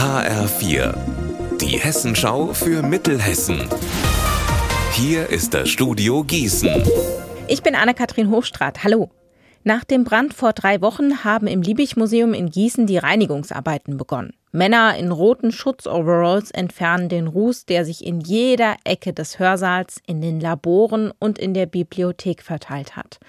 HR4, die Hessenschau für Mittelhessen. Hier ist das Studio Gießen. Ich bin Anne-Kathrin Hochstrat. Hallo. Nach dem Brand vor drei Wochen haben im Liebig-Museum in Gießen die Reinigungsarbeiten begonnen. Männer in roten Schutzoveralls entfernen den Ruß, der sich in jeder Ecke des Hörsaals, in den Laboren und in der Bibliothek verteilt hat.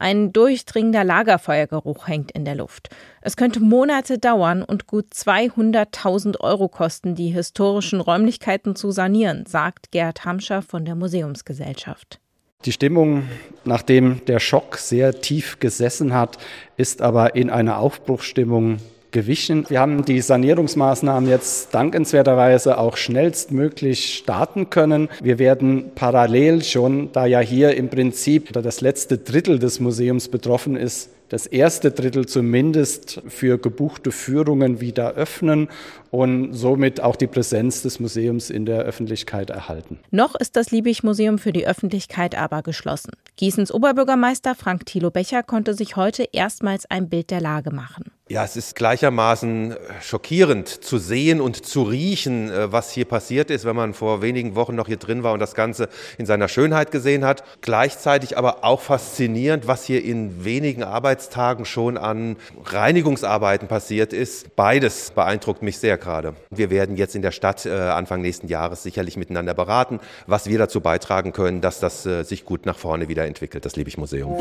Ein durchdringender Lagerfeuergeruch hängt in der Luft. Es könnte Monate dauern und gut 200.000 Euro kosten, die historischen Räumlichkeiten zu sanieren, sagt Gerd Hamscher von der Museumsgesellschaft. Die Stimmung, nachdem der Schock sehr tief gesessen hat, ist aber in einer Aufbruchsstimmung gewichen. Wir haben die Sanierungsmaßnahmen jetzt dankenswerterweise auch schnellstmöglich starten können. Wir werden parallel schon, da ja hier im Prinzip das letzte Drittel des Museums betroffen ist, das erste Drittel zumindest für gebuchte Führungen wieder öffnen und somit auch die Präsenz des Museums in der Öffentlichkeit erhalten. Noch ist das Liebig-Museum für die Öffentlichkeit aber geschlossen. Gießens Oberbürgermeister Frank Thilo Becher konnte sich heute erstmals ein Bild der Lage machen. Ja, es ist gleichermaßen schockierend zu sehen und zu riechen, äh, was hier passiert ist, wenn man vor wenigen Wochen noch hier drin war und das Ganze in seiner Schönheit gesehen hat. Gleichzeitig aber auch faszinierend, was hier in wenigen Arbeitstagen schon an Reinigungsarbeiten passiert ist. Beides beeindruckt mich sehr gerade. Wir werden jetzt in der Stadt äh, Anfang nächsten Jahres sicherlich miteinander beraten, was wir dazu beitragen können, dass das äh, sich gut nach vorne wieder entwickelt, das Liebig-Museum.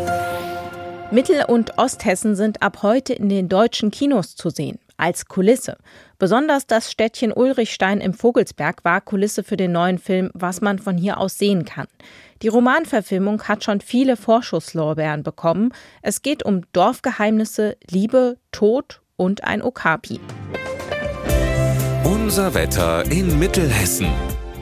Mittel- und Osthessen sind ab heute in den deutschen Kinos zu sehen, als Kulisse. Besonders das Städtchen Ulrichstein im Vogelsberg war Kulisse für den neuen Film Was man von hier aus sehen kann. Die Romanverfilmung hat schon viele Vorschusslorbeeren bekommen. Es geht um Dorfgeheimnisse, Liebe, Tod und ein Okapi. Unser Wetter in Mittelhessen.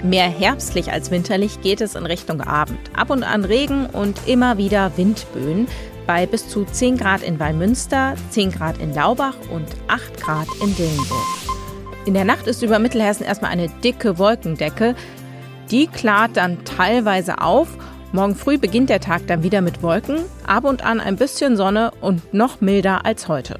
Mehr herbstlich als winterlich geht es in Richtung Abend. Ab und an Regen und immer wieder Windböen bei bis zu 10 Grad in Wallmünster, 10 Grad in Laubach und 8 Grad in Dillenburg. In der Nacht ist über Mittelhessen erstmal eine dicke Wolkendecke. Die klart dann teilweise auf. Morgen früh beginnt der Tag dann wieder mit Wolken, ab und an ein bisschen Sonne und noch milder als heute.